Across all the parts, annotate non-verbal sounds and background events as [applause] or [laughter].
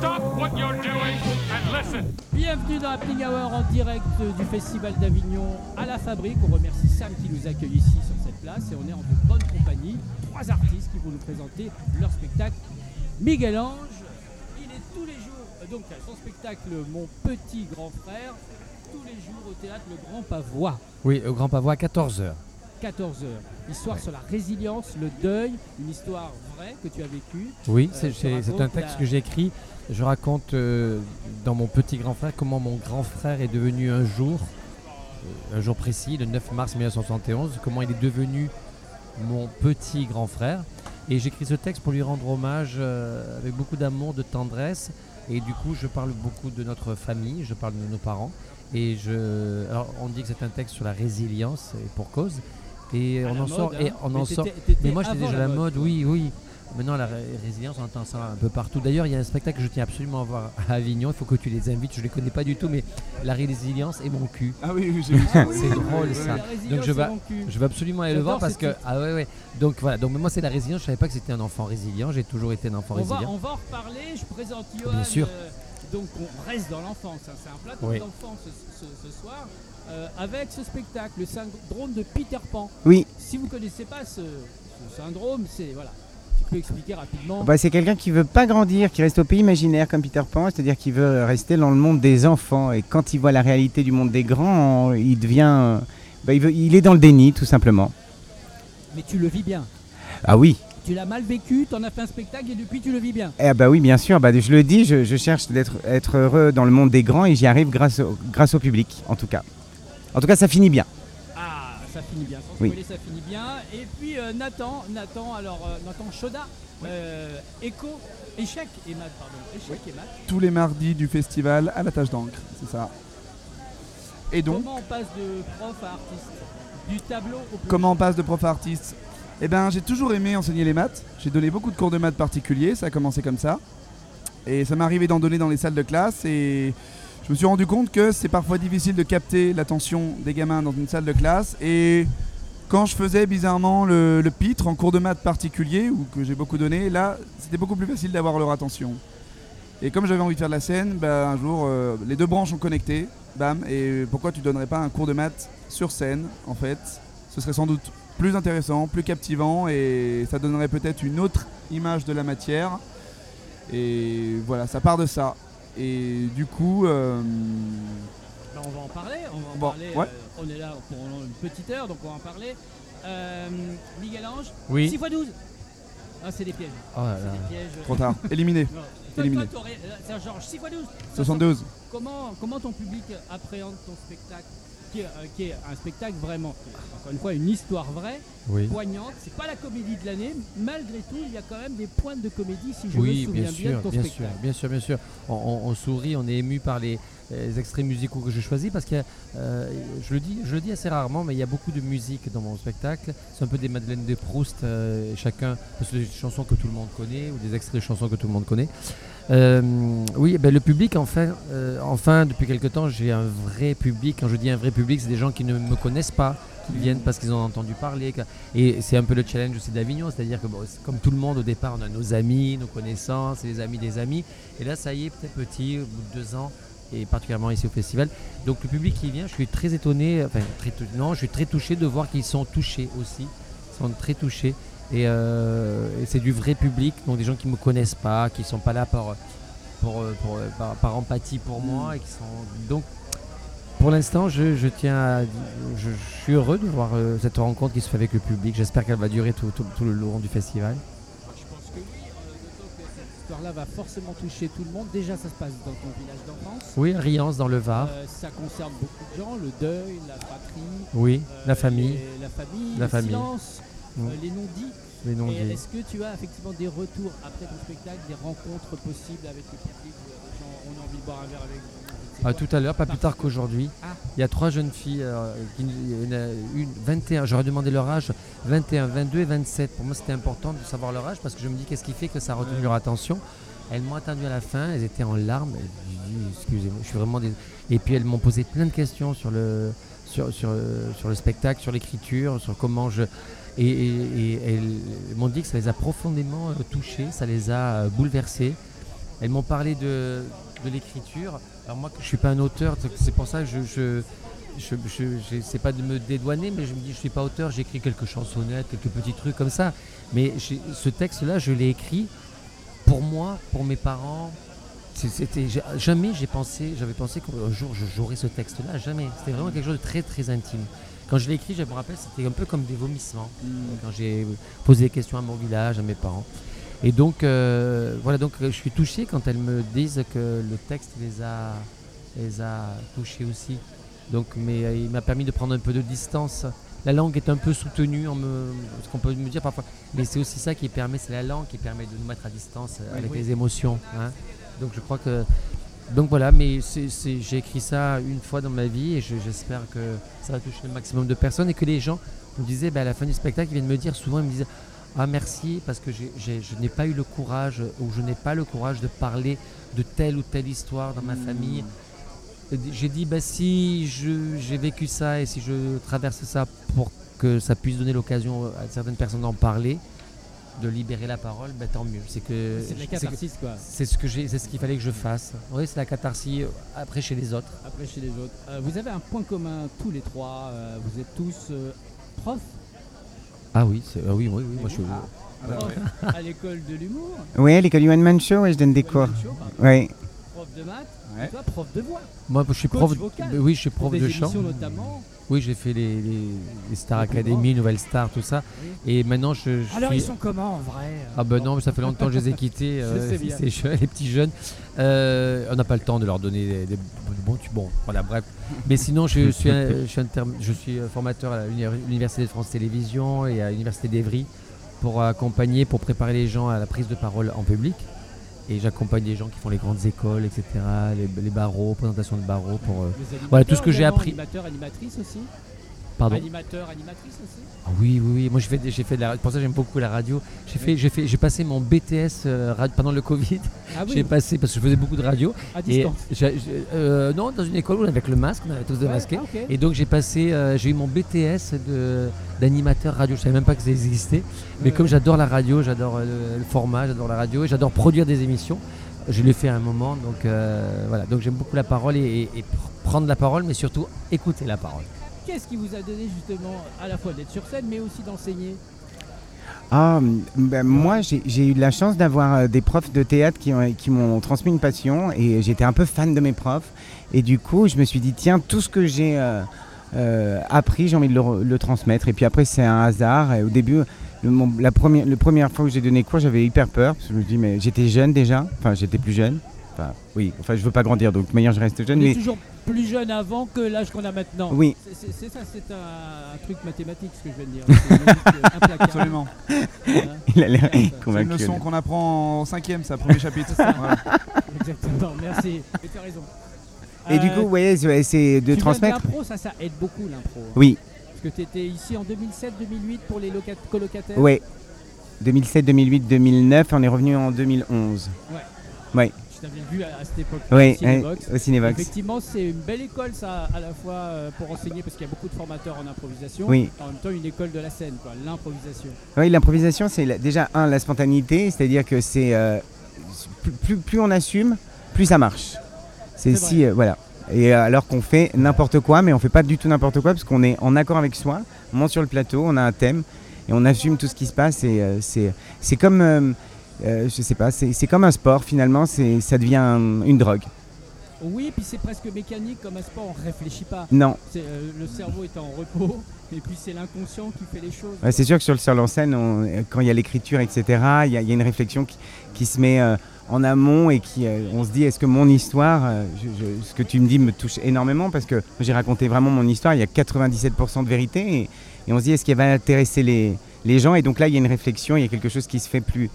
stop what you're doing and listen. Bienvenue dans Happy Hour en direct du Festival d'Avignon à la Fabrique. On remercie Sam qui nous accueille ici sur cette place et on est en de bonne compagnie. Trois artistes qui vont nous présenter leur spectacle. Miguel Ange, il est tous les jours, euh, donc à son spectacle Mon Petit Grand Frère, tous les jours au théâtre Le Grand Pavois. Oui, au Grand Pavois à 14h. 14h. Histoire sur la résilience, le deuil, une histoire vraie que tu as vécue. Oui, Euh, c'est un texte la- que j'ai écrit. Je raconte euh, dans mon petit grand frère comment mon grand frère est devenu un jour, euh, un jour précis, le 9 mars 1971, comment il est devenu mon petit grand frère. Et j'écris ce texte pour lui rendre hommage avec beaucoup d'amour, de tendresse. Et du coup, je parle beaucoup de notre famille, je parle de nos parents. Et je, alors, on dit que c'est un texte sur la résilience, et pour cause. Et À on la en mode, sort, et hein. on Mais en sort. Mais moi, j'étais déjà à la mode, oui, oui. Maintenant, la ré- résilience, on entend ça un peu partout. D'ailleurs, il y a un spectacle que je tiens absolument à voir à Avignon. Il faut que tu les invites. Je ne les connais pas du tout, mais la résilience et mon cul. Ah oui, oui, j'ai vu ça. [laughs] C'est drôle, ça. Donc, je vais, je vais absolument aller le voir parce ce que titre. ah ouais ouais. Donc voilà. Donc moi, c'est la résilience. Je savais pas que c'était un enfant résilient. J'ai toujours été un enfant On va, résilient. on va en reparler. Je présente Johan. Bien sûr. euh, donc on reste dans l'enfance. hein. C'est un plateau Oui. d'enfance ce, ce- ce soir euh, avec ce spectacle, le syndrome de Peter Pan. Oui, Si vous connaissez pas ce, ce syndrome, c'est voilà. Tu peux expliquer rapidement. bah, c'est quelqu'un qui veut pas grandir, qui reste au pays imaginaire comme Peter Pan, c'est-à-dire qu'il veut rester dans le monde des enfants. Et quand il voit la réalité du monde des grands, il devient. bah, il, veut- il est dans le déni, tout simplement. Mais tu le vis bien. Ah oui, Tu l'as mal vécu, tu en as fait un spectacle et depuis tu le vis bien. eh bah oui, bien sûr. Bah, je le dis, je, je cherche d'être être heureux dans le monde des grands et j'y arrive grâce au, grâce au public, en tout cas. En tout cas, ça finit bien. Ah, ça finit bien. Sans Oui. spoiler, ça finit bien. Et puis euh, Nathan, Nathan, alors euh, Nathan Choda, euh, Echo, échec et maths, pardon. Échec et maths. Tous les mardis du festival à la tâche d'encre, c'est ça. Et donc, Comment on passe de prof à artiste? Du tableau au plus comment on passe de prof à artiste? Eh ben, j'ai toujours aimé enseigner les maths. J'ai donné beaucoup de cours de maths particuliers, ça a commencé comme ça. Et ça m'est arrivé d'en donner dans les salles de classe et je me suis rendu compte que c'est parfois difficile de capter l'attention des gamins dans une salle de classe. Et quand je faisais bizarrement le, pitre en cours de maths particulier, ou que j'ai beaucoup donné, là, c'était beaucoup plus facile d'avoir leur attention. Et comme j'avais envie de faire de la scène, bah, un jour, euh, les deux branches ont connecté, bam, et pourquoi tu donnerais pas un cours de maths sur scène, en fait? Ce serait sans doute plus intéressant, plus captivant, et ça donnerait peut-être une autre image de la matière. Et voilà, ça part de ça. Et du coup, euh, Ben, on va en parler, on va en Bon, parler. ouais. euh, on est là pour une petite heure, donc on va en parler. Euh, Miguel Ange, Oui. 6 x 12 Ah, c'est des pièges. Oh là C'est là. des pièges. trop tard, [laughs] éliminé. Éliminé. euh, genre 6 x 12 72. Comment, comment ton public appréhende ton spectacle? Qui est, euh, qui est un spectacle vraiment, encore une fois, une histoire vraie, Oui. poignante. C'est pas la comédie de l'année. Malgré tout, il y a quand même des pointes de comédie, si je me Oui, souviens bien bien, de sûr, ton bien sûr, bien sûr, bien sûr. On, on- on sourit, on est ému par les, les extraits musicaux que je choisis parce que euh, je le dis, je le dis assez rarement, mais il y a beaucoup de musique dans mon spectacle. C'est un peu des Madeleines de Proust, euh, chacun, parce que des chansons que tout le monde connaît ou des extraits de chansons que tout le monde connaît. Euh, oui, ben, le public, enfin, euh, enfin, depuis quelque temps, j'ai un vrai public. Quand je dis un vrai public, c'est des gens qui ne me connaissent pas, qui viennent parce qu'ils ont entendu parler. Et c'est un peu le challenge aussi d'Avignon, c'est-à-dire que comme tout le monde au départ, on a nos amis, nos connaissances, les amis des amis. Et là, ça y est, petit à petit, au bout de deux ans, et particulièrement ici au festival. Donc le public qui vient, je suis très étonné, enfin très non, je suis très touché de voir qu'ils sont touchés aussi. Ils sont très touchés. Et, euh, et c'est du vrai public, donc des gens qui ne me connaissent pas, qui ne sont pas là par, pour, pour, par, par empathie pour moi. Et qui sont, donc pour l'instant, je, je tiens à, je, je suis heureux de voir euh, cette rencontre qui se fait avec le public. J'espère qu'elle va durer tout, tout- tout le long du festival. Je pense que oui, euh, que cette histoire-là va forcément toucher tout le monde. Déjà, ça se passe dans ton village d'enfance. Oui, Riance dans le Var. Euh, ça concerne beaucoup de gens, le deuil, la fratrie, oui, la famille, la famille, La le famille. silence, Euh, les non-dits. les Et Est-ce que tu as effectivement des retours après ton spectacle, des rencontres possibles avec le public gens ont envie de boire un verre avec vous Ah, tout à l'heure, pas plus tard qu'aujourd'hui. Ah. Il y a trois jeunes filles, euh, qui, a une, 21, j'aurais demandé leur âge, 21, 22 et 27. Pour moi, c'était important de savoir leur âge parce que je me dis qu'est-ce qui fait que ça a retenu Ouais. leur attention? Elles m'ont attendu à la fin, elles étaient en larmes. Elles- j'ai dit, Excusez-moi, je suis vraiment Et puis elles m'ont posé plein de questions sur le, sur, sur, sur le spectacle, sur l'écriture, sur comment je. Et, elles m'ont dit que ça les a profondément euh, touchées, ça les a euh, bouleversées. elles m'ont parlé de, de l'écriture. Alors moi, je suis pas un auteur, c'est pour ça que je, je, je, je- j'essaie pas de me dédouaner, mais je me dis, je suis pas auteur, j'écris quelques chansonnettes, quelques petits trucs comme ça. Mais ce texte-là, je l'ai écrit pour moi, pour mes parents. C'était jamais j'ai pensé, j'avais pensé qu'un jour je ce texte-là, jamais. C'était vraiment quelque chose de très très intime. Quand je l'ai écrit, je me rappelle, c'était un peu comme des vomissements quand j'ai posé des questions à mon village, à mes parents. Et donc, euh, voilà, donc euh, je suis touché quand elles me disent que le texte les a, les a touchés aussi. Donc, mais euh, il m'a permis de prendre un peu de distance. La langue est un peu soutenue, on me, ce qu'on peut me dire parfois. Mais c'est aussi ça qui permet, c'est la langue qui permet de nous mettre à distance avec oui. les émotions. hein. Donc, je crois que. Donc voilà, mais j'ai écrit ça une fois dans ma vie et je- j'espère que ça va toucher le maximum de personnes et que les gens me disaient bah, à la fin du spectacle, ils viennent me dire souvent, ils me disent ah merci parce que je n'ai pas eu le courage ou je n'ai pas le courage de parler de telle ou telle histoire dans ma famille. Euh, J'ai dit bah si j'ai vécu ça et si je traverse ça pour que ça puisse donner l'occasion à certaines personnes d'en parler, de libérer la parole, bah, tant mieux. C'est que C'est de la que- quoi. c'est ce que j'ai, c'est ce qu'il fallait que je fasse. Oui, c'est la catharsis. euh, Après chez les autres. Après, chez les autres. Euh, vous avez un point commun tous les trois. euh, vous êtes tous euh, profs Ah oui, c'est, ah oui, oui, oui. Moi je suis. Ah ouais. à l'école de l'humour. Oui, à l'école One Man Show, ouais, je donne des cours. Show. Oui. Prof de maths. Ouais. Et toi, prof de voix. Moi, je suis Coach prof. vocal. Oui, je suis prof des de chant. notamment. Oui, j'ai fait les, les, les Star Academy, Nouvelle Star, tout ça. Et maintenant, je, je Alors, suis. ils sont comment en vrai Ah ben non, mais ça fait longtemps que je les ai quittés, [laughs] euh, sais bien. ces jeunes, les petits jeunes. Euh, on n'a pas le temps de leur donner des, des bons tubes. Bon, voilà, bref. Mais sinon, je [laughs] suis, un- je suis, inter- je suis euh, formateur à l'Uni- l'Université de France Télévisions et à l'Université d'Evry pour accompagner, pour préparer les gens à la prise de parole en public. Et j'accompagne des gens qui font les grandes écoles, etc., les, les barreaux, présentation de barreaux pour... euh, Les Voilà, tout ce que j'ai appris. Animateurs, animatrices aussi? Pardon Animateurs, animatrices aussi. Ah oui, oui, oui. Moi, j'ai fait, j'ai fait de la, pour ça, j'aime beaucoup la radio. J'ai fait, j'ai fait, j'ai passé mon BTS euh, radio- pendant le Covid. Ah J'ai passé parce que je faisais beaucoup de radio. à Et distance. j'ai- j'ai- euh, non, dans une école où avec le masque, on avait tous démasqué. Ouais, ah, ok. Et donc j'ai passé, euh, j'ai eu mon BTS de- d'animateur radio. Je savais même pas que ça existait. Mais comme j'adore la radio, j'adore le, le format, j'adore la radio et j'adore produire des émissions. Je l'ai fait à un moment, donc euh, voilà. Donc j'aime beaucoup la parole et, et- et pr- prendre la parole, mais surtout écouter la parole. Qu'est-ce qui vous a donné justement à la fois d'être sur scène, mais aussi d'enseigner Ah, ben, moi, j'ai eu la chance d'avoir euh, des profs de théâtre qui, ont- qui m'ont transmis une passion et j'étais un peu fan de mes profs. Et du coup, je me suis dit, tiens, tout ce que j'ai euh, euh, appris, j'ai envie de le, re- le transmettre. Et puis après, c'est un hasard. Au début, la, première, fois que j'ai donné cours, j'avais hyper peur. Je me dis, mais j'étais jeune déjà. Enfin, j'étais plus jeune. Enfin, oui, enfin, je veux pas grandir, donc de manière, je reste jeune. On est Mais toujours plus jeune avant que l'âge qu'on a maintenant. oui, C'est- ça, c'est un, un truc mathématique ce que je viens de dire. C'est une logique, euh, implacable. Absolument. Il a l'air C'est une C'est une convaincu. leçon qu'on apprend en cinquième, c'est le premier chapitre. ça. Voilà. Exactement, merci. Et tu as raison. Et du Euh, coup, ouais, c'est c'est de tu transmettre. l'impro, ça, ça aide beaucoup l'impro. Oui, Parce que tu étais ici en 2007-2008 pour les loca- colocataires. ouais. 2007, 2008, 2009, on est revenu en 2011. Ouais. Je t'avais vu à, à cette époque. Oui, au. Effectivement, c'est une belle école, ça, à la fois euh, pour enseigner, parce qu'il y a beaucoup de formateurs en improvisation. Oui. En même temps, une école de la scène, quoi, l'improvisation. Oui, l'improvisation, c'est déjà, un, la spontanéité, c'est-à-dire que c'est. euh, plus, plus, on assume, plus ça marche. C'est si. euh, voilà. Et alors qu'on fait n'importe quoi, mais on fait pas du tout n'importe quoi, parce qu'on est en accord avec soi, on monte sur le plateau, on a un thème, et on assume tout ce qui se passe, et euh, c'est c'est comme. Euh, je sais pas, c'est comme un sport finalement, ça devient un- une drogue. Oui, puis c'est presque mécanique comme un sport, on réfléchit pas. Non, euh, le cerveau est en repos, [laughs] et puis c'est l'inconscient qui fait les choses. Ouais, c'est sûr que sur le sur en scène, on- quand il y a l'écriture, etc., il y, a il y a une réflexion qui, qui se met euh, en amont et qui, euh, on se dit, est-ce que mon histoire, je- je- ce que tu me dis me touche énormément parce que j'ai raconté vraiment mon histoire, il y a 97% de vérité et, et on se dit, est-ce qu'elle va intéresser les, les gens? Et donc là, il y a une réflexion, il y a quelque chose qui se fait plus,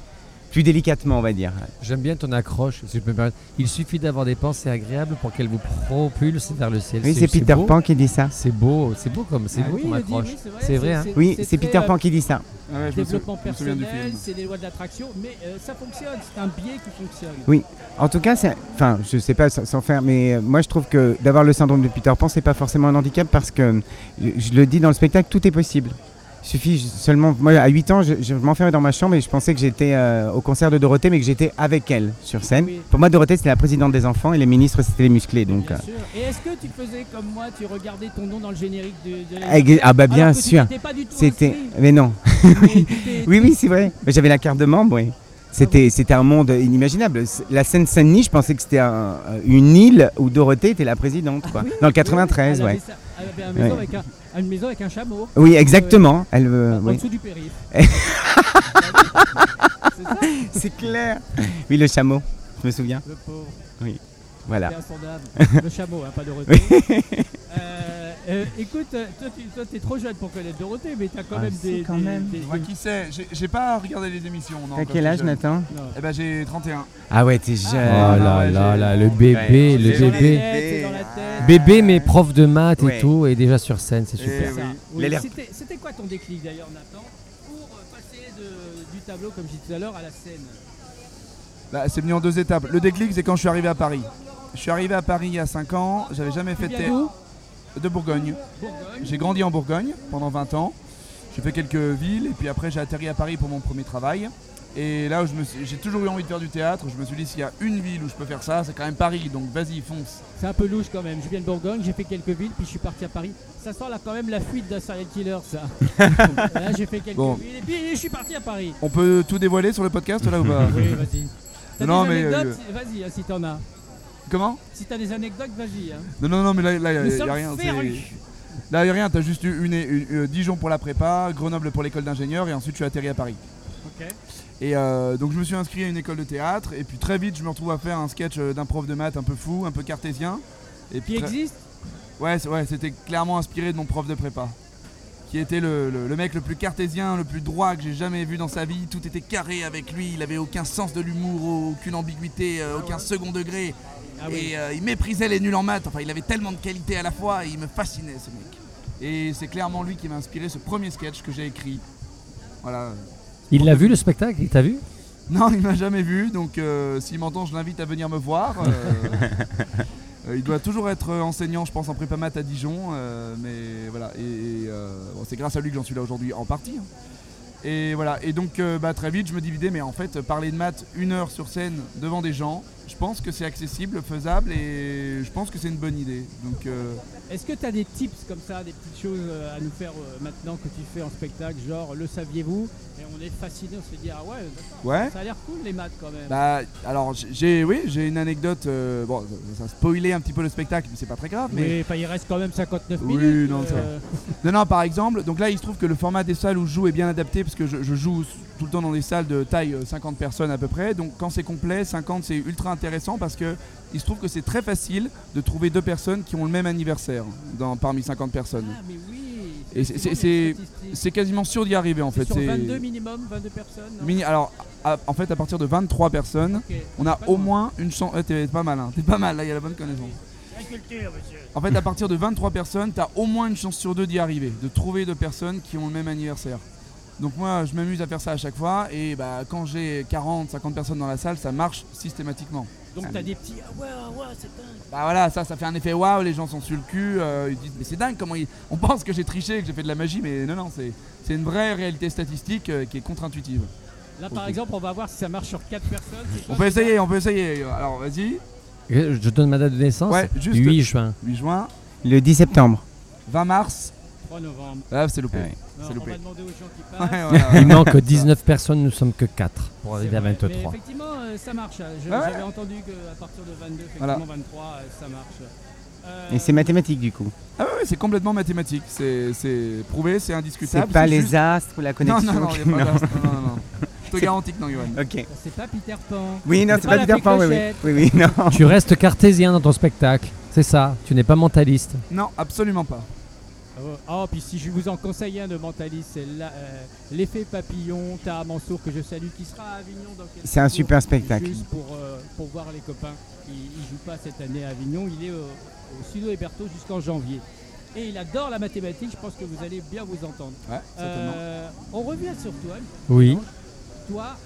plus délicatement, on va dire. J'aime bien ton accroche, si je peux me permettre. Il suffit d'avoir des pensées agréables pour qu'elles vous propulsent vers le ciel. Oui, c'est Peter beau. Pan qui dit ça. C'est beau, c'est beau comme c'est Ah beau oui, accroche. oui, c'est vrai, hein. Oui, c'est Peter euh, Pan qui dit ça. Ah ouais, je Développement me souviens personnel, c'est les lois de l'attraction, mais euh, ça fonctionne, c'est un biais qui fonctionne. En tout cas, c'est- enfin, je sais pas sans, sans faire, mais euh, moi je trouve que d'avoir le syndrome de Peter Pan, c'est pas forcément un handicap parce que, je, je le dis dans le spectacle, tout est possible. Il suffit seulement. Moi, à 8 ans, je, je m'enfermais dans ma chambre et je pensais que j'étais euh, au concert de Dorothée, mais que j'étais avec elle sur scène. Oui. Pour moi, Dorothée, c'était la présidente des enfants et les ministres, c'était les musclés. Donc, Bien euh, sûr. Et est-ce que tu faisais comme moi, tu regardais ton nom dans le générique de, de ah, ah, bah, bien Alors que tu sûr. n'étais pas du tout C'était. Mais non. mais t'étais- [laughs] Oui, oui, c'est vrai. Mais J'avais la carte de membre, oui. C'était, c'était un monde inimaginable. La Seine-Saint-Denis, je pensais que c'était un- une île où Dorothée était la présidente, quoi. Oui, Dans le oui, 93, elle avait ouais. ça- Elle avait Ouais. avec un, une maison avec un chameau. Oui, exactement. Elle, euh, En oui. dessous du périph. [laughs] c'est clair. Oui, le chameau. Je me souviens. le pauvre. Voilà. C'est insondable. [laughs] Le chameau, hein, pas Dorothée. Euh, euh, écoute, euh, toi, tu toi, t'es trop jeune pour connaître Dorothée, mais t'as quand Ah, même si, des. quand des- même. des- Moi, qui sait J'ai j'ai pas regardé les émissions. non, T'as quand quel j'étais âge, jeune. Nathan Non. Eh ben j'ai 31. Ah ouais, t'es jeune. Oh Ah, là ouais, là j'ai- là, le bébé, Ouais, le C'est dans la bébé. tête, c'est dans la tête. Bébé mais prof de maths et Ouais. tout, et déjà sur scène, c'est Et super. Ça. oui. C'était c'était quoi ton déclic d'ailleurs, Nathan, pour euh, passer de- du tableau, comme je disais tout à l'heure, à la scène? Bah, c'est venu en deux étapes. Le déclic, c'est quand je suis arrivé à Paris. Je suis arrivé à Paris il y a 5 ans. J'avais jamais Tu fait de viens théâtre d'où? De Bourgogne. Bourgogne. J'ai grandi en Bourgogne pendant 20 ans. J'ai fait quelques villes et puis après j'ai atterri à Paris pour mon premier travail. Et là où j'ai toujours eu envie de faire du théâtre, je me suis dit s'il y a une ville où je peux faire ça, c'est quand même Paris. Donc vas-y, fonce. C'est un peu louche quand même. Je viens de Bourgogne, j'ai fait quelques villes, puis je suis parti à Paris. Ça sent là quand même la fuite d'un serial killer, ça. [laughs] là, j'ai fait quelques Bon. villes, et puis je suis parti à Paris. On peut tout dévoiler sur le podcast là ou pas? Oui, vas-y. Non, des mais, euh, Vas-y, hein, si t'en as. Comment Si t'as des anecdotes, vas-y. hein. Non, non, non, mais là, là Nous y a sommes rien. c'est- férus. Là, y a rien. T'as juste eu une, une- euh, Dijon pour la prépa, Grenoble pour l'école d'ingénieur et ensuite tu as atterri à Paris. Ok. Et euh, donc je me suis inscrit à une école de théâtre et puis très vite je me retrouve à faire un sketch euh, d'un prof de maths un peu fou, un peu cartésien. Et Qui puis très- existe Ouais, c'est- ouais, c'était clairement inspiré de mon prof de prépa. Qui était le, le- le mec le plus cartésien, le plus droit que j'ai jamais vu dans sa vie. Tout était carré avec lui, il avait aucun sens de l'humour, aucune ambiguïté, euh, aucun second degré. Ah oui. Et euh, il méprisait les nuls en maths. Enfin, il avait tellement de qualités à la fois et il me fascinait ce mec. Et c'est clairement lui qui m'a inspiré ce premier sketch que j'ai écrit. Voilà. Il l'a vu le spectacle? Il t'a vu? Non, il m'a jamais vu, donc euh, s'il m'entend, je l'invite à venir me voir. Euh, [laughs] il doit toujours être enseignant, je pense, en prépa maths à Dijon, euh, mais voilà. Et, et, euh, bon, c'est grâce à lui que j'en suis là aujourd'hui, en partie. hein. Et voilà. Et donc, euh, bah, très vite, je me dividais, mais en fait, parler de maths une heure sur scène devant des gens, je pense que c'est accessible, faisable, et je pense que c'est une bonne idée. Donc, euh, Est-ce que t'as des tips comme ça, des petites choses euh, à nous faire euh, maintenant que tu fais en spectacle, genre le saviez-vous? Et on est fasciné, on se dit ah ouais, ça a l'air cool les maths quand même. Bah, alors, j'ai, oui, j'ai une anecdote. euh, bon, ça, ça spoilait un petit peu le spectacle, mais c'est pas très grave. Mais enfin, il reste quand même 59 Oui, minutes. non, euh, [laughs] Non, non, par exemple, donc là il se trouve que le format des salles où je joue est bien adapté parce que je, je joue tout le temps dans des salles de taille euh, 50 personnes à peu près. Donc quand c'est complet, 50 c'est ultra intéressant parce que il se trouve que c'est très facile de trouver deux personnes qui ont le même anniversaire dans, parmi 50 personnes. Ah mais oui. Et c'est- quasiment sûr d'y arriver en fait. sur C'est 22 minimum, 22 personnes. mini- alors à- en fait à partir de 23 personnes, on a au loin. moins une chance. ouais, t'es pas mal, hein. t'es pas mal là, il y a la bonne connaissance. En fait, à partir de 23 personnes, tu as au moins une chance sur deux d'y arriver, de trouver deux personnes qui ont le même anniversaire. Donc moi, je m'amuse à faire ça à chaque fois, et bah, quand j'ai 40, 50 personnes dans la salle, ça marche systématiquement. Donc t'as des petits ah ouais ah ouais c'est dingue. Bah voilà, ça, ça fait un effet waouh, les gens sont sur le cul, euh, ils disent mais c'est dingue comment ils... On pense que j'ai triché, que j'ai fait de la magie, mais non, non, c'est, c'est une vraie réalité statistique euh, qui est contre-intuitive. Là par exemple on va voir si ça marche sur 4 personnes. On peut essayer, on peut essayer. Alors vas-y, Je je donne ma date de naissance Ouais, juste- 8 juin. 8 juin, Le 10 septembre. 20 mars, 3 novembre. ah c'est loupé. Ouais. Non, C'est on loupé. va demander aux gens qui [laughs] Ouais, passent. voilà. Il manque 19 personnes, nous sommes que 4 pour arriver à vrai. 23. Mais effectivement, euh, ça marche. Je- Ah ouais J'avais entendu qu'à partir de 22, effectivement, Voilà. 23, euh, ça marche. Euh, Et c'est mathématique du coup. Ah ouais, ouais, c'est complètement mathématique, c'est, c'est prouvé, c'est indiscutable. C'est pas les juste- astres ou la Non, connexion. non, non, il a pas d'astre, non, non, non. Je te garantis que non, Johan. Ok. C'est pas Peter Pan. Oui, non, C'est pas pas Peter Pan, oui, oui. Oui, oui, non. Tu restes cartésien dans ton spectacle, c'est ça. Tu n'es pas mentaliste. Non, absolument pas. Oh, oh, puis si je vous en conseille un de mentaliste, c'est euh, l'effet papillon, Taha Mansour, que je salue, qui sera à Avignon dans quelques C'est un jours, super spectacle. Juste pour, euh, pour voir les copains. Il, il joue pas cette année à Avignon, il est au, au Studio Héberto jusqu'en janvier. Et il adore la mathématique, je pense que vous allez bien vous entendre. Ouais. Euh, on revient sur toi. Oui. toi,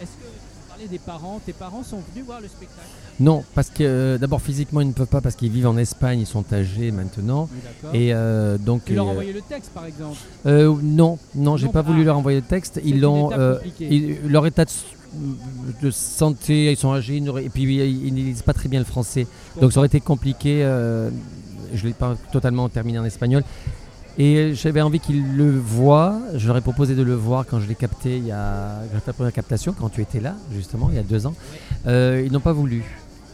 est-ce que des parents Tes parents sont venus voir le spectacle Non, parce que euh, d'abord physiquement ils ne peuvent pas parce qu'ils vivent en Espagne, ils sont âgés maintenant. Oui. Et euh, donc. Tu leur euh, envoyé le texte, par exemple. non, non, j'ai pas voulu ah. leur envoyer le texte. Ils l'ont. leur état de, santé, ils sont âgés, et puis ils ne lisent pas très bien le français. Donc ça aurait été compliqué. euh, je l'ai pas totalement terminé en espagnol. Et j'avais envie qu'ils le voient. Je leur ai proposé de le voir quand je l'ai capté il y a la première captation, quand tu étais là, justement, il y a deux ans. Euh, ils n'ont pas voulu.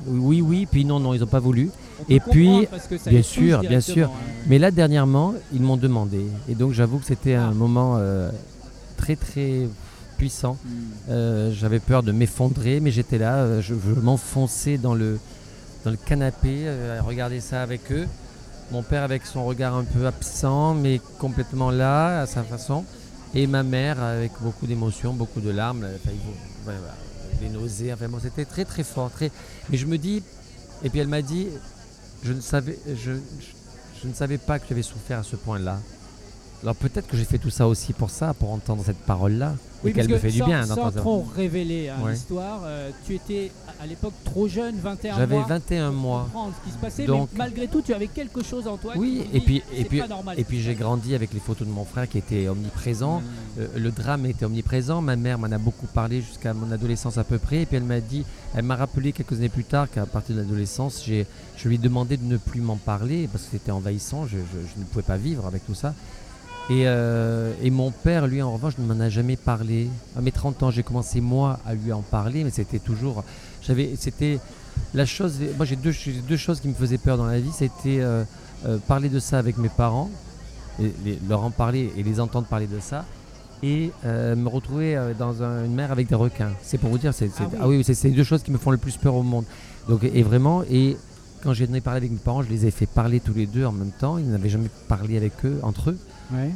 Oui, oui, puis non, non, ils n'ont pas voulu. Et puis, bien sûr, bien sûr. hein. Mais là, dernièrement, ils m'ont demandé. Et donc, j'avoue que c'était Ah. un moment euh, très, très puissant. Hmm. Euh, J'avais peur de m'effondrer, mais j'étais là. je je m'enfonçais dans le, dans le canapé à regarder ça avec eux. Mon père avec son regard un peu absent, mais complètement là, à sa façon. Et ma mère avec beaucoup d'émotions, beaucoup de larmes. enfin, des nausées. Enfin, c'était très, très fort. Mais je me dis... Et puis elle m'a dit, je ne savais, je, je- ne savais pas que j'avais souffert à ce point-là. Alors peut-être que j'ai fait tout ça aussi pour ça, pour entendre cette parole-là. Oui, et qu'elle me fait du bien Sans trop révéler hein, Ouais. l'histoire, euh, tu étais à- l'époque trop jeune, 21 J'avais mois. 21 pour mois. comprendre ce qui se passait, Donc- mais malgré tout, tu avais quelque chose en toi. Oui, qui et dit, puis- et puis- pas normal. Et puis j'ai grandi avec les photos de mon frère qui étaient omniprésents. Mmh. Euh, le drame était omniprésent. Ma mère m'en a beaucoup parlé jusqu'à mon adolescence à peu près. Et puis elle m'a dit, elle m'a rappelé quelques années plus tard qu'à partir de l'adolescence, j'ai, je lui ai demandé de ne plus m'en parler parce que c'était envahissant. Je, je- je ne pouvais pas vivre avec tout ça. Et, euh, et mon père, lui, en revanche, ne m'en a jamais parlé. À mes 30 ans, j'ai commencé moi à lui en parler, mais c'était toujours. J'avais, c'était la chose. Moi, j'ai deux, choses qui me faisaient peur dans la vie. C'était euh, euh, parler de ça avec mes parents, et les- leur en parler et les entendre parler de ça, et me retrouver dans un- une mer avec des requins. C'est pour vous dire, c'est, c'est- Ah oui. ah oui, c'est, les deux choses qui me font le plus peur au monde. Donc, et vraiment, et quand j'ai donné parler avec mes parents, je les ai fait parler tous les deux en même temps. Ils n'avaient jamais parlé avec eux, entre eux Ouais.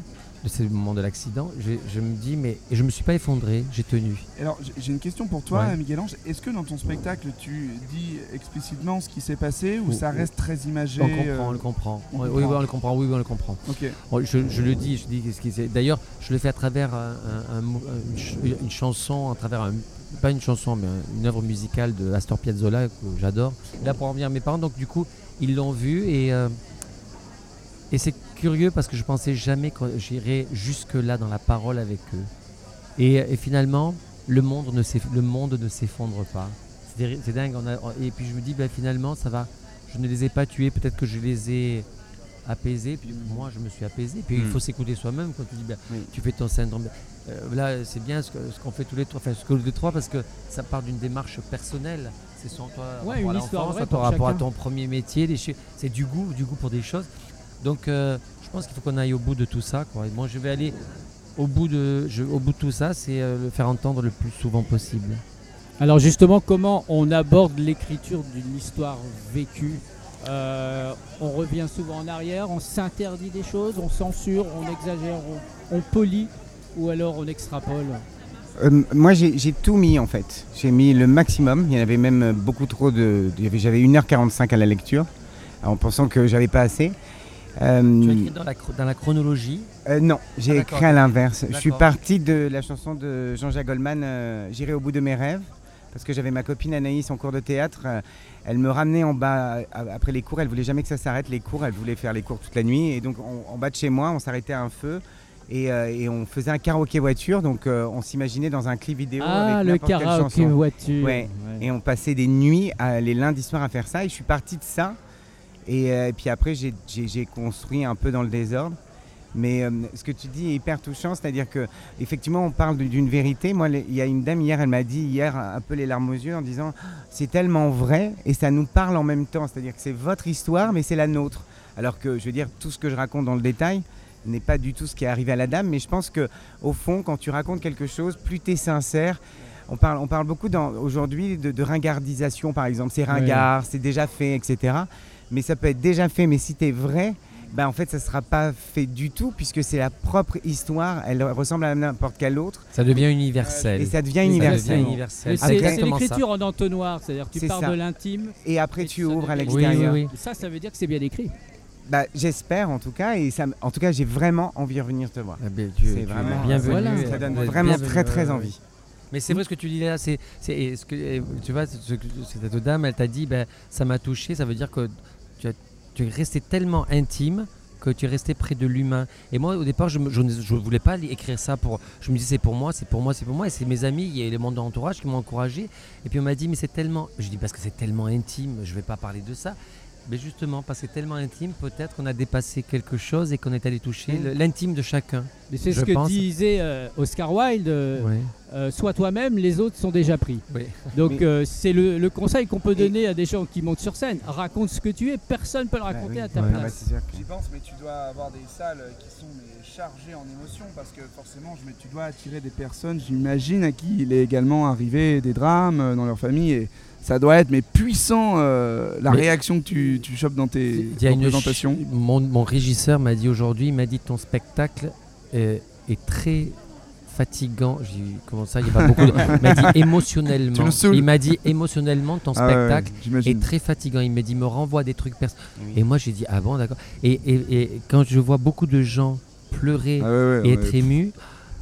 de ce moment de l'accident, je, je me dis, mais et je me suis pas effondré, j'ai tenu. Alors j'ai- une question pour toi, Ouais. Miguel-Ange. Est-ce que dans ton spectacle tu dis explicitement ce qui s'est passé ou ça reste très imagé on comprend, euh, on le comprend. on Oui, comprend. oui, on le comprend. Oui, on le comprend. Ok. Bon, je, je le dis, je dis ce qui c'est. D'ailleurs, je le fais à travers un- un- un mot- une, ch- une chanson, à travers un, pas une chanson, mais un- une œuvre musicale de Astor Piazzolla que j'adore. Là, pour en venir à mes parents, donc du coup, ils l'ont vu et euh, et c'est curieux parce que je pensais jamais que j'irais jusque là dans la parole avec eux. Et, et finalement, le monde ne s'eff- le monde ne s'effondre pas. C'est dingue. on a- et puis je me dis, ben, finalement, ça va. Je ne les ai pas tués. Peut-être que je les ai apaisés. Puis moi, je me suis apaisé. Puis il Mm. faut s'écouter soi-même quand tu dis, ben, Oui. tu fais ton syndrome. Euh, là, c'est bien ce que- ce qu'on fait tous les trois, enfin ce que les trois, parce que ça part d'une démarche personnelle. C'est sur toi, Ouais, rapport une à histoire l'enfance, ton rapport à ton premier métier. C'est du goût, du goût pour des choses. Donc, euh, je pense qu'il faut qu'on aille au bout de tout ça. Quoi. Et moi, je vais aller au bout de, je- au bout de tout ça, c'est euh, le faire entendre le plus souvent possible. Alors justement, comment on aborde l'écriture d'une histoire vécue? Euh, On revient souvent en arrière, on s'interdit des choses, on censure, on exagère, on, on polie ou alors on extrapole? Euh, moi, j'ai tout mis en fait. J'ai mis le maximum. Il y en avait même beaucoup trop de. J'avais 1h45 à la lecture, en pensant que j'avais pas assez. Euh, Tu as écrit dans la, chro- dans la chronologie. euh, non, j'ai Ah, écrit à l'inverse. Je suis parti de la chanson de Jean-Jacques Goldman, euh, J'irai au bout de mes rêves, parce que j'avais ma copine Anaïs en cours de théâtre. euh, elle me ramenait en bas euh, après les cours. Elle voulait jamais que ça s'arrête les cours. Elle voulait faire les cours toute la nuit. Et donc on- en bas de chez moi, on s'arrêtait à un feu. Et, euh, et on faisait un karaoké voiture, donc euh, on s'imaginait dans un clip vidéo Ah, avec le karaoké voiture. Ouais. Et on passait des nuits, à- les lundis soirs à faire ça. Et je suis parti de ça. Et, euh, et puis après, j'ai- construit un peu dans le désordre. Mais euh, ce que tu dis est hyper touchant, c'est-à-dire que effectivement, on parle d'une vérité. Moi, il y a une dame hier, elle m'a dit hier un peu les larmes aux yeux en disant c'est tellement vrai et ça nous parle en même temps. C'est-à-dire que c'est votre histoire, mais c'est la nôtre. Alors que je veux dire, tout ce que je raconte dans le détail n'est pas du tout ce qui est arrivé à la dame. Mais je pense que au fond, quand tu racontes quelque chose, plus tu es sincère. On parle, on parle beaucoup aujourd'hui de, de ringardisation, par exemple. C'est ringard, c'est déjà fait, etc. Mais ça peut être déjà fait, mais si tu es vrai, ben en fait, ça ne sera pas fait du tout, puisque c'est la propre histoire. Elle ressemble à n'importe quelle autre. Ça devient universel. Et ça devient Ça universel. devient Mais universel. C'est l'écriture en entonnoir, c'est-à-dire que tu pars ça. de l'intime. Et après, Et tu ouvres à devient- Oui, oui, l'extérieur. oui. Ça, ça veut dire que c'est bien écrit. Bah, J'espère en tout cas. Et ça, en tout cas, j'ai vraiment envie de revenir te voir. Ah ben, C'est vraiment- bienvenue. Voilà. Ça donne vraiment bienvenue, très très envie. Mais c'est vrai ce que tu dis là, c'est, ce que tu vois, cette dame, elle t'a dit, ben ça m'a touché, ça veut dire que tu, es resté tellement intime que tu es resté près de l'humain. Et moi, au départ, je ne ne- voulais pas écrire ça pour. Je me disais, c'est pour moi, c'est pour moi, c'est pour moi. Et c'est mes amis et les membres de l'entourage qui m'ont encouragé. Et puis on m'a dit, mais c'est tellement. Je dis, parce que c'est tellement intime, je vais pas parler de ça. Mais justement, parce que c'est tellement intime, peut-être qu'on a dépassé quelque chose et qu'on est allé toucher Mm. l'intime de chacun. Mais c'est ce que pense. disait euh, Oscar Wilde. euh, Ouais. euh, sois toi-même, les autres sont déjà pris. Oui. Donc Mais- euh, c'est le, le conseil qu'on peut Et- donner à des gens qui montent sur scène. Raconte ce que tu es, personne ne peut le Bah raconter oui. à ta Ouais. Ah bah, place. J'y pense, mais tu dois avoir des salles qui sont mais, chargées en émotions parce que forcément, je, mais tu dois attirer des personnes, j'imagine, à qui il est également arrivé des drames dans leur famille et ça doit être mais puissant euh, la Mais- réaction que tu, tu chopes dans tes Il y a une représentations. ch- mon, mon régisseur m'a dit aujourd'hui, il m'a dit ton spectacle euh, est très fatigant. J'ai dit, comment ça Il y a pas beaucoup. De... Il m'a dit [laughs] émotionnellement. Il m'a dit émotionnellement ton Ah ouais, spectacle est très fatigant. Il m'a dit me renvoie des trucs. Oui. Et moi j'ai dit ah bon d'accord. Et, et- et quand je vois beaucoup de gens pleurer Ah ouais, ouais, et être émus,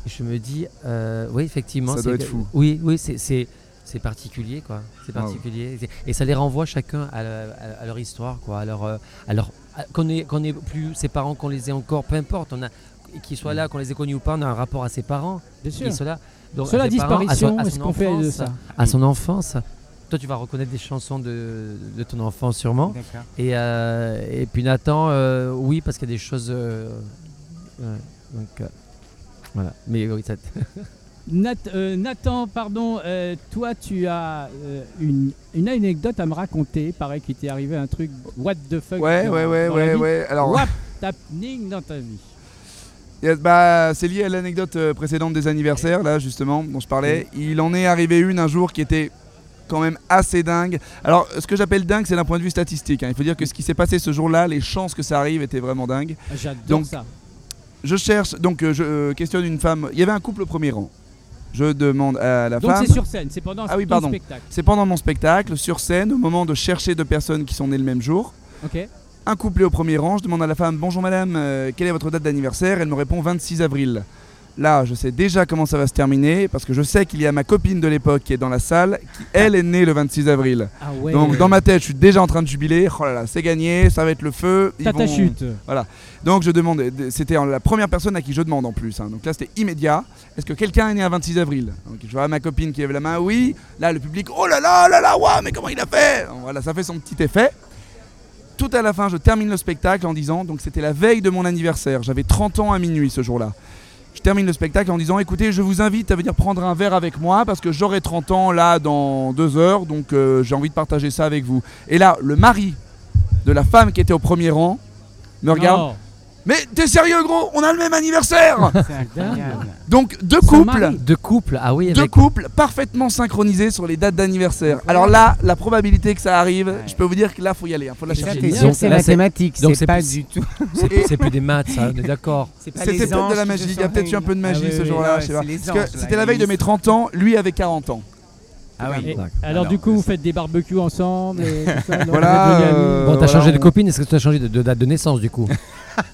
je me dis euh, oui effectivement. Ça doit être fou. Oui oui c'est c'est particulier quoi. C'est Wow. particulier et ça les renvoie chacun à, leur histoire quoi. À leur euh, à leur- à- qu'on ait qu'on ait plus ses parents qu'on les ait encore peu importe on a qu'ils soient là qu'on les ait connus ou pas on a un rapport à ses parents Bien sûr. là. Donc, Sur à la ses parents, à son- disparition, à son qu'on fait de enfance, ça à son enfance. Toi, tu vas reconnaître des chansons de, de ton enfance sûrement. Et, euh, et puis Nathan, euh, oui, parce qu'il y a des choses. euh, ouais, donc voilà. Mais oui, ça. [laughs] Nat- euh, Nathan, pardon, euh, toi tu as euh, une, une anecdote à me raconter. Il paraît qu'il t'est arrivé un truc what the fuck. Ouais, dans- ouais, ouais, dans ouais, vie. ouais. Alors, What happening dans ta vie? Yes, bah, c'est lié à l'anecdote précédente des anniversaires, là, justement, dont je parlais. Il en est arrivé une un jour qui était quand même assez dingue. Alors, ce que j'appelle dingue, c'est d'un point de vue statistique. hein. Il faut dire que ce qui s'est passé ce jour-là, les chances que ça arrive étaient vraiment dingues. Ah, J'adore ça. Je cherche, donc je questionne une femme. Il y avait un couple au premier rang. Je demande à la Donc femme. c'est sur scène, c'est pendant Ah oui, ton pardon. spectacle. C'est pendant mon spectacle, sur scène, au moment de chercher deux personnes qui sont nées le même jour. Ok. Un couple est au premier rang, je demande à la femme Bonjour madame, euh, quelle est votre date d'anniversaire? Elle me répond 26 avril. Là, je sais déjà comment ça va se terminer parce que je sais qu'il y a ma copine de l'époque qui est dans la salle, qui elle est née le 26 avril. Ah ouais. Donc dans ma tête, je suis déjà en train de jubiler. Oh là là, c'est gagné, ça va être le feu. ils T'as ta vont- chute. Donc je demande, c'était la première personne à qui je demande en plus. hein. Donc là c'était immédiat. Est-ce que quelqu'un est né un 26 avril? Donc je vois ma copine qui lève la main, oui. Là le public, oh là là, oh là là, waouh, mais comment il a fait? Donc, Voilà, ça fait son petit effet. Tout à la fin, je termine le spectacle en disant, donc c'était la veille de mon anniversaire, j'avais 30 ans à minuit ce jour-là. Je termine le spectacle en disant, écoutez, je vous invite à venir prendre un verre avec moi parce que j'aurai 30 ans là dans deux heures, donc euh, j'ai envie de partager ça avec vous. Et là, le mari de la femme qui était au premier rang me regarde. Mais t'es sérieux gros? On a le même anniversaire [laughs] C'est incroyable. Donc deux couples. De couple, ah oui, deux avec. couples parfaitement synchronisés sur les dates d'anniversaire. Alors là, la probabilité que ça arrive, je peux vous dire que là faut y aller, hein, faut la ça, chercher. t'es que c'est Là, c'est- mathématique, donc c'est c'est pas plus- du tout. C'est [laughs] c'est plus des maths, ça, on est d'accord. C'est pas C'était les peut-être de anges la qui magie, se il y a sont peut-être eu un peu de magie Ah oui, ce oui, jour-là, je sais c'est pas. les Parce que anges, là, c'était la veille de mes 30 ans, lui avait 40 ans. Ah oui. Et- alors, du coup, vous faites des barbecues ensemble et tout ça, [laughs] non Voilà, Vous êtes devenus amis euh, Bon, t'as voilà, changé de on- copine, est-ce que tu as changé de, de date de naissance du coup?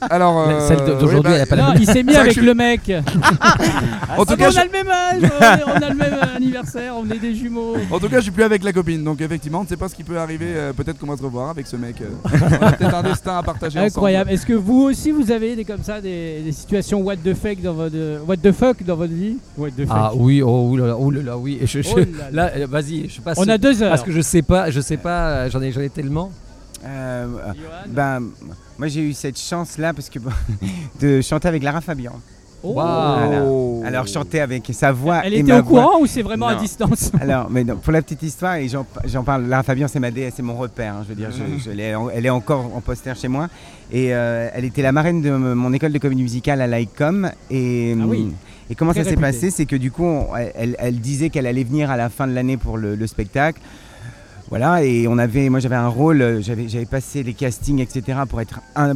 Alors, Celle euh, d'aujourd'hui, ouais, elle a pas Non, la il s'est mis C'est vrai avec que je- le mec. [laughs] En tout Ah, cas, on je- a le même âge, on est- on a le même anniversaire, on est des jumeaux. En tout cas, je suis plus avec la copine, donc effectivement, on ne sait pas ce qui peut arriver. euh, peut-être qu'on va se revoir avec ce mec. euh. on a peut-être un destin à partager Incroyable. Est-ce que vous aussi vous avez des comme ça des, des situations what the fuck dans votre what the fuck dans votre vie? What the fuck. Ah oui, oh, ouh là oui. Je- je- Oh là là. là, euh, vas-y, je passe. On a deux heures. Parce que je sais pas, je sais pas, j'en ai, j'en ai tellement. Euh, ben, moi j'ai eu cette chance là parce que [laughs] de chanter avec Lara Fabian. Oh. Voilà. Alors chanter avec sa voix Elle et était ma au voix. courant ou c'est vraiment à distance [laughs] Alors, mais non, pour la petite histoire, et j'en parle, Lara Fabian, c'est ma déesse, c'est mon repère. hein, je veux dire, je- je l'ai- elle est encore en poster chez moi. Et euh, elle était la marraine de mon école de comédie musicale à l'ICOM. Et, Ah oui. et comment Très ça s'est passé? C'est que du coup, on- elle, elle disait qu'elle allait venir à la fin de l'année pour le, le spectacle. Voilà, et on avait, moi j'avais un rôle, euh, j'avais j'avais passé les castings, etc., pour être un,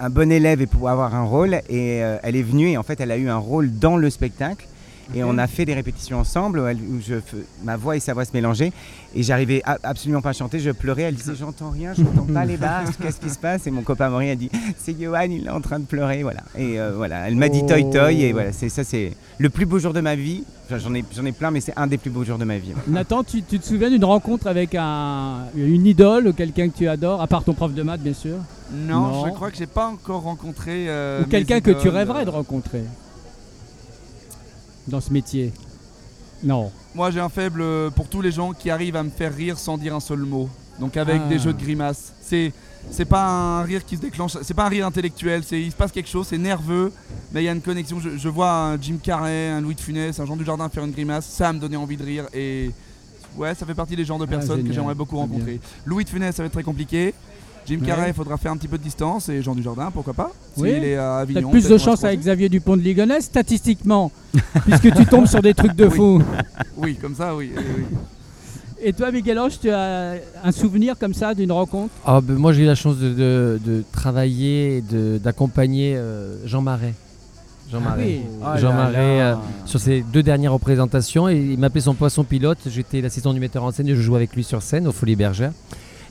un bon élève et pour avoir un rôle. Et euh, elle est venue et en fait, elle a eu un rôle dans le spectacle. Et on a fait des répétitions ensemble où, elle- où je, fais- ma voix et sa voix se mélangeaient. Et j'arrivais absolument pas à chanter. Je pleurais. Elle disait J'entends rien, j'entends pas les basses. Qu'est-ce qui se passe? Et mon copain Maurice a dit C'est Johan, il est en train de pleurer. Voilà. Et euh, voilà, elle m'a dit Toy Toy. Et Oh. voilà, c'est ça, c'est le plus beau jour de ma vie. Enfin, j'en ai, j'en ai plein, mais c'est un des plus beaux jours de ma vie. Nathan, tu, tu te souviens d'une rencontre avec un, une idole, quelqu'un que tu adores, à part ton prof de maths bien sûr, Non, Non. je crois que j'ai pas encore rencontré. euh, ou quelqu'un que tu rêverais de rencontrer? Dans ce métier Non. Moi, j'ai un faible pour tous les gens qui arrivent à me faire rire sans dire un seul mot. Donc avec Ah. des jeux de grimaces. C'est c'est pas un rire qui se déclenche, c'est pas un rire intellectuel, c'est il se passe quelque chose, c'est nerveux, mais il y a une connexion. Je, je vois un Jim Carrey, un Louis de Funès, un Jean du Jardin faire une grimace, ça me donnait envie de rire et ouais, ça fait partie des genres de Ah, personnes que j'aimerais beaucoup rencontrer. Louis de Funès, ça va être très compliqué. Jim. Carrey, il faudra faire un petit peu de distance et Jean du Jardin, pourquoi pas Oui. S'il est à Avignon. Plus de chance avec. Xavier Dupont de Ligonnès, statistiquement, [laughs] puisque tu tombes sur des trucs de Oui. fou. [laughs] Oui, comme ça, oui. Et toi, Miguel Ange, tu as un souvenir comme ça d'une rencontre? Ah, ben, moi, j'ai eu la chance de, de- de travailler et d'accompagner euh, Jean Marais. Jean Ah Marais. oui. Oh Jean là Marais, là. euh, sur ses deux dernières représentations et il m'appelait son poisson pilote. J'étais l'assistant du metteur en scène et je jouais avec lui sur scène au Folie Bergère.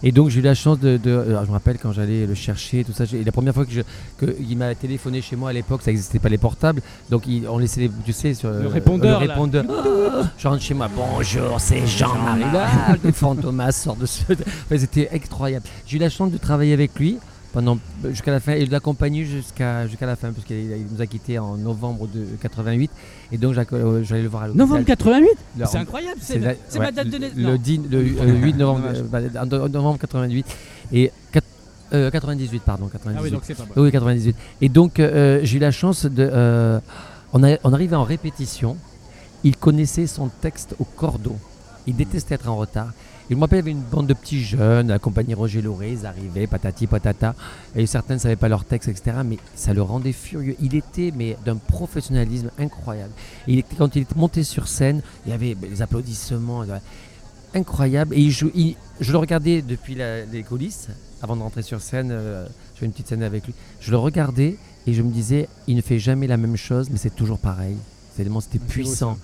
Et donc j'ai eu la chance de, de- euh, je me rappelle quand j'allais le chercher tout ça. Et la première fois que je, que il m'a téléphoné chez moi à l'époque, ça n'existait pas les portables, donc il- on laissait les, tu sais sur euh, répondeur, le répondeur. [laughs] je rentre chez moi, bonjour, c'est Jean-Marie. Là, [laughs] le fantomas sort de ce. [laughs] Enfin, C'était incroyable. J'ai eu la chance de travailler avec lui pendant jusqu'à la fin et de l'accompagner jusqu'à jusqu'à la fin parce qu'il il nous a quittés en novembre de 88 et donc euh, j'allais le voir à l'hôpital. Novembre 88 Le- C'est incroyable, c'est ouais, ma date de naissance. Le, Non. 10 le, euh, 8 novembre, Dommage. euh, bah, novembre 88 et quat- euh, 98 pardon 98. Ah oui, donc c'est pas bon. Oui, 98. Et donc, euh, j'ai eu la chance de. euh, on, a- on arrivait en répétition. Il connaissait son texte au cordeau. Il détestait être en retard. Et je me rappelle, il y avait une bande de petits jeunes, accompagnés Roger Lauré, ils arrivaient, patati patata. Et certains ne savaient pas leur texte, etc. Mais ça le rendait furieux. Il était mais d'un professionnalisme incroyable. Et il était- quand il était monté sur scène, il y avait les applaudissements. Incroyable. Et il jou- il- je le regardais depuis la- les coulisses, avant de rentrer sur scène. euh, une petite scène avec lui. Je le regardais et je me disais, il ne fait jamais la même chose, mais c'est toujours pareil. Tellement c'était beau, puissant.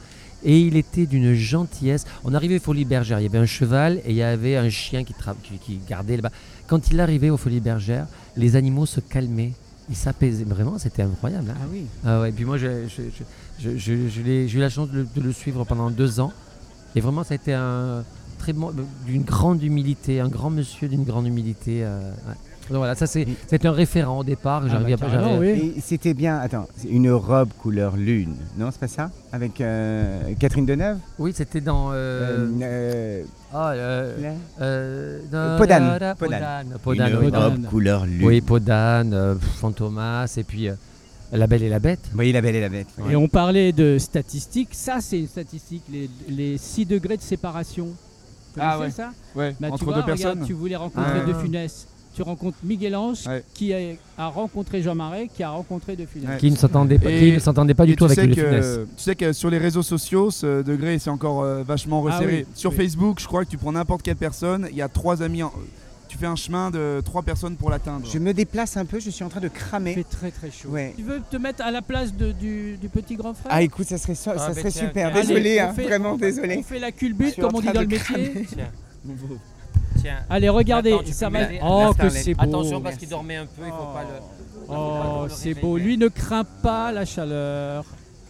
Et il était d'une gentillesse. On arrivait aux Folies Bergères, il y avait un cheval et il y avait un chien qui, tra- qui, qui gardait là-bas. Quand il arrivait aux Folies Bergères, les animaux se calmaient, ils s'apaisaient. Vraiment, c'était incroyable. hein. Ah oui. Ah ouais, puis moi, je- je- je- j'ai eu la chance de, le- de le suivre pendant deux ans. Et vraiment, ça a été un très bon, d'une grande humilité, un grand monsieur d'une grande humilité. euh, ouais. Donc voilà, ça c'est c'est un référent au départ. Ah J'arrivais bah, oui. Et c'était bien, attends, c'est une robe couleur lune, non, c'est pas ça? Avec euh, Catherine Deneuve? Oui, c'était dans. euh, Euh, euh, ah, euh, euh, Podane, da- da- Podane. Podane, Podane, une oui, Podane. robe couleur lune. Oui, Podane, euh, Fantomas, et puis euh, La Belle et la Bête. Oui, la belle et la bête. Et on parlait de statistiques. Ça, c'est une statistique, les, les 6 degrés de séparation. Ah ouais. ça? Ouais, Bah, tu entre vois, deux regarde, personnes. tu voulais rencontrer Ah. De Funès. Tu rencontres Miguel Ange Ouais. qui a, a rencontré Jean Marais, qui a rencontré De Funès. Ouais. Qui ne s'entendait pas, Et- qui ne s'entendait pas du tout tu avec que, Funès. Tu sais que sur les réseaux sociaux, ce degré c'est encore euh, vachement Ah resserré. oui, sur oui. Facebook, je crois que tu prends n'importe quelle personne, il y a trois amis. en- Tu fais un chemin de trois personnes pour l'atteindre. Je me déplace un peu, je suis en train de Il cramer. fait très très chaud. Ouais. Tu veux te mettre à la place de- du, du petit grand frère? Ah écoute, ça serait, so- ça Ah, serait tiens, super. tiens. Désolé, Allez, hein, on fait- vraiment On désolé. fait la culbute comme on dit dans de le métier. Tiens. Allez, regardez, Attends, tu ça peux va. m'aider Oh, que Starlet. c'est beau. Attention parce qu'il dormait un peu, il faut pas le. Oh, le c'est réveiller. beau. Lui ne craint pas la chaleur.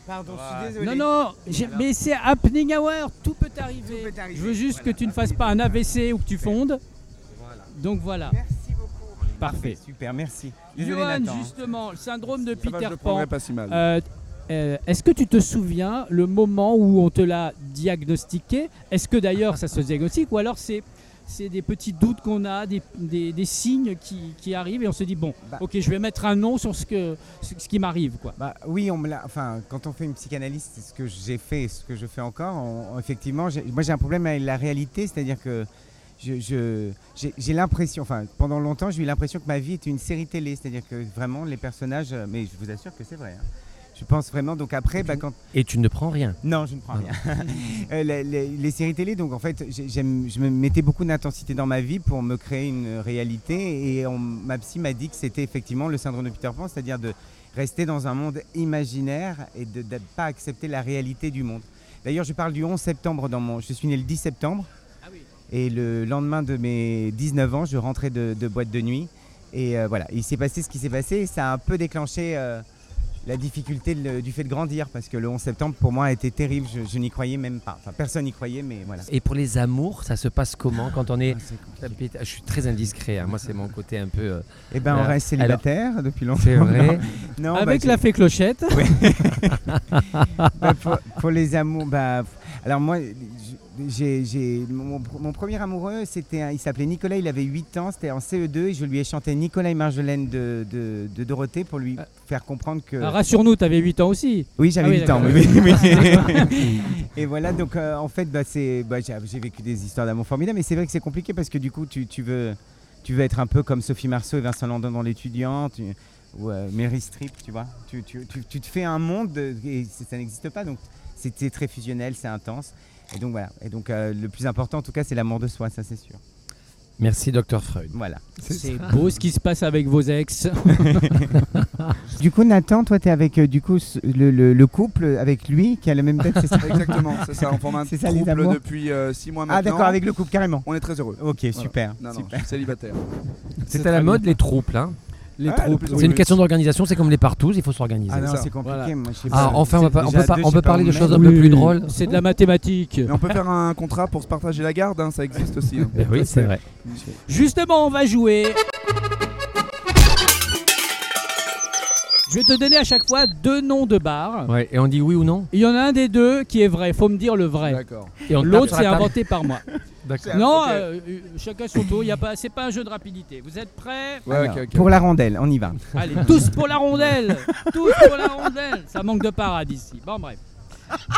Pardon, je suis désolé. Non, non, j'ai- mais c'est happening hour, tout peut arriver. Tout peut arriver, Je veux juste voilà. que tu ne fasses pas un AVC ou que tu fondes. Voilà. Donc voilà, Merci beaucoup. parfait. Super, merci. Désolé, Johan, Nathan. justement, le syndrome de Ça va, je Peter le Pan. prendrais pas si mal. Euh, euh, Est-ce que tu te souviens le moment où on te l'a diagnostiqué? Est-ce que d'ailleurs ça se diagnostique ou alors c'est c'est des petits doutes qu'on a, des, des- des signes qui, qui arrivent et on se dit bon, Bah. ok, je vais mettre un nom sur ce, que, ce, ce qui m'arrive quoi. Bah, oui, on me l'a. Enfin, quand on fait une psychanalyse, c'est ce que j'ai fait et ce que je fais encore. on- effectivement, moi j'ai un problème avec la réalité, c'est-à-dire que je, j'ai, l'impression, enfin, pendant longtemps, j'ai eu l'impression que ma vie était une série télé, c'est-à-dire que vraiment les personnages. Mais je vous assure que c'est vrai. hein. Je pense vraiment. Donc après, bah, quand Et tu ne prends rien. non, je ne prends rien. [laughs] [laughs] Euh, les, les- les séries télé, donc en fait, je me mettais beaucoup d'intensité dans ma vie pour me créer une réalité. Et on- ma psy m'a dit que c'était effectivement le syndrome de Peter Pan, c'est-à-dire de rester dans un monde imaginaire et de ne pas accepter la réalité du monde. D'ailleurs, je parle du 11 septembre dans mon. Je suis né le 10 septembre. Ah oui. Et le lendemain de mes 19 ans, je rentrais de, de boîte de nuit. Et euh, voilà, il s'est passé ce qui s'est passé. Et ça a un peu déclenché euh, la difficulté de- du fait de grandir. Parce que le 11 septembre, pour moi, a été terrible. Je, je n'y croyais même pas. Enfin, personne n'y croyait, mais voilà. Et pour les amours, ça se passe comment quand on est. Ah. Je suis très indiscret, hein. moi c'est mon côté un peu. euh, Eh ben, on reste célibataire depuis longtemps. C'est vrai. Non, bah, Avec j'ai- la fée clochette. [laughs] Bah, pour, pour les amours, bah, alors moi, j'ai, mon, mon premier amoureux, c'était, il s'appelait Nicolas, il avait 8 ans, c'était en CE2 et je lui ai chanté Nicolas et Marjolaine de, de, de Dorothée pour lui faire comprendre que... Ah, Rassure-nous, t'avais 8 ans aussi. oui, j'avais ah oui, 8 ans. oui, oui, [laughs] et voilà, donc euh, en fait, bah, c'est, bah, j'ai, vécu des histoires d'amour formidables, mais c'est vrai que c'est compliqué parce que du coup, tu, tu veux, tu veux être un peu comme Sophie Marceau et Vincent Landon dans l'étudiant. tu- ou euh, Mary Streep, tu vois. Tu, tu- tu- tu te fais un monde de- et ça n'existe pas, donc c'était très fusionnel, c'est intense. Et donc voilà. Et donc euh, le plus important, en tout cas, c'est l'amour de soi, ça c'est sûr. Merci, docteur Freud. Voilà. C'est beau ce qui se passe avec vos ex. [laughs] Du coup, Nathan, toi, tu es avec euh, du coup le, le- le couple avec lui qui a la même tête, c'est ça Exactement, c'est ça. On forme un [laughs] C'est ça, les couple depuis 6 mois maintenant. Ah d'accord, avec le couple carrément. On est très heureux. Ok, Voilà. super. Non, non, super. je suis célibataire. C'est à la mode les troupes, hein. Les Ah, troupes. C'est une question d'organisation, c'est comme les partous, il faut s'organiser. Ah non, ça. c'est compliqué. Voilà. Moi, Ah, pas. enfin, on, va pas- on Déjà peut, pas- deux, on peut parler de choses un peu Oui, plus drôles. C'est de la mathématique. Mais on peut faire un contrat pour se partager la garde, hein, ça existe aussi. hein. Eh oui, c'est vrai. [laughs] Justement, on va jouer. Je vais te donner à chaque fois deux noms de bars. Ouais, et on dit oui ou non Il y en a un des deux qui est vrai, faut me dire le vrai. D'accord. Et on tape L'autre sur c'est table. inventé par moi. [laughs] D'accord. non, ok. euh, euh, chacun son tour, y a pas, c'est pas un jeu de rapidité. Vous êtes prêts Ouais, Alors, ok, ok. Pour la rondelle, on y va. Allez, tous pour la rondelle [laughs] Tous pour la rondelle Ça manque de parade ici. Bon, bref.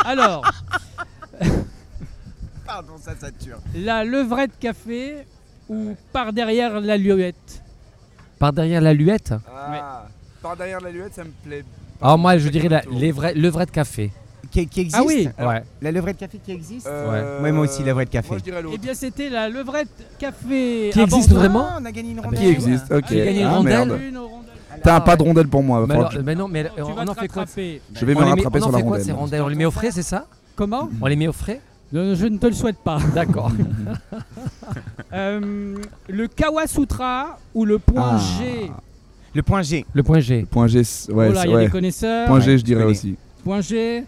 Alors, [laughs] Pardon, ça sature. la levrette café ou par derrière la luette Par derrière la luette Ah, Par derrière la luette, ça me plaît. Alors moi, je dirais la, les vrais, le vrai de café. Qui, qui existe Ah oui. Alors, Ouais. La levrette café qui existe Euh, Ouais, moi aussi, la de café. Moi, je dirais Eh bien, c'était la levrette café. Qui à existe Bordeaux. vraiment Ah, on a gagné une bah, rondelle. Qui existe Ok. Allez, gagné une Ah, rondelle merde. une rondelle. T'as un pas de rondelle pour moi. va Mais, falloir alors, que mais non, mais Tu on, vas on te en fait quoi rattraper. je... je vais on me les met- rattraper on sur en la fait quoi de rondelle. rondelles? On les met au frais, c'est ça? Comment? On les met au frais? Non, Je ne te le souhaite pas. [laughs] D'accord. Euh, le Kawasutra ou le point Ah. G? Le point G. Le point G. Point G, ouais, Oh là, il y a ouais. des connaisseurs. Point G, je dirais aussi. Point G.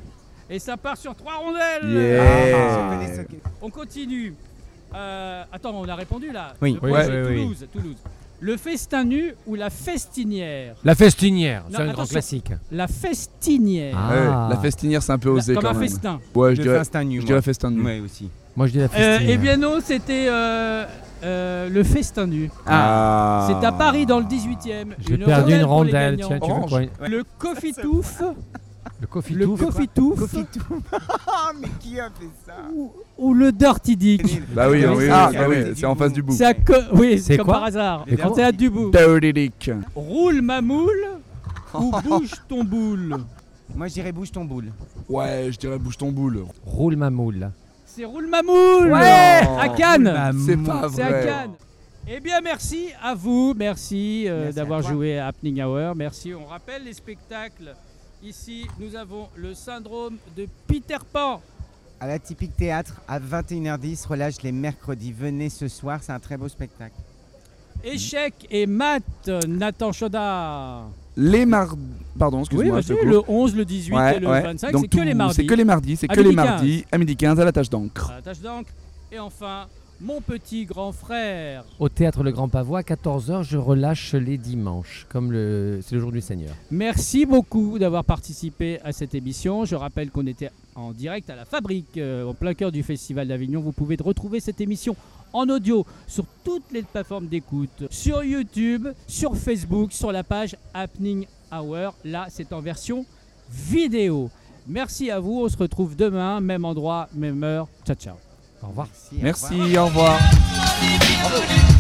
Et ça part sur trois rondelles. Yeah. Que- On continue. Euh, attends, on a répondu là. Oui. Le point Oui, G, oui, oui. Toulouse, Toulouse. Le festin nu ou la festinière? La festinière, c'est un grand classique. La festinière. Ah. Ouais, la festinière, c'est un peu La- osé comme quand un même. festin. Ouais, je Le dirais, festin nu, je moi. dirais festin nuit. Ouais, aussi. Moi je dis la Euh, festinière. eh bien non, c'était euh, euh, le festin nu. Ah. C'est à Paris dans le 18e. J'ai perdu une rondelle, tiens, tu veux Orange. quoi Le coffee [laughs] touffe, Le coffee le touffe. coffee touffe Cofitou. [laughs] Ah, mais qui a fait ça ou, ou le dirty dick. Bah oui, Oui, oui, ah, oui, ah oui, oui, c'est en face du bout. C'est à co- oui, C'est comme quoi par hasard. Mais Quand comment c'est à Dubout. Dirty Dick. Roule ma moule [laughs] ou bouge ton boule? Moi, je dirais bouge ton boule. Ouais, je dirais bouge ton boule. Roule ma moule. C'est roule ma moule. Ouais. À Cannes. C'est pas C'est à. Cannes. Eh bien, merci à vous. Merci, euh, Merci d'avoir joué à Happening Hour. Merci. On rappelle les spectacles. Ici, nous avons le syndrome de Peter Pan. À la typique théâtre, à 21h10, relâche les mercredis. Venez ce soir, c'est un très beau spectacle. Échec et maths, Nathan Chaudard. Les mardis. Pardon, Oui, excuse-moi. coupe. le 11, le 18 Ouais, et le ouais. 25, Donc c'est que les mardis. C'est que les mardis, c'est À que les midi 15. mardis, à midi 15 à la tâche d'encre. À la tâche d'encre. Et enfin, mon petit grand frère. Au théâtre Le Grand Pavois, à 14h, je relâche les dimanches, comme le... c'est le jour du Seigneur. Merci beaucoup d'avoir participé à cette émission. Je rappelle qu'on était en direct à la fabrique, euh, au plein cœur du Festival d'Avignon. Vous pouvez retrouver cette émission en audio sur toutes les plateformes d'écoute, sur YouTube, sur Facebook, sur la page Happening Hour. Là, c'est en version vidéo. Merci à vous. On se retrouve demain, même endroit, même heure. Ciao, ciao. Au revoir. Merci. au revoir. Merci, au revoir.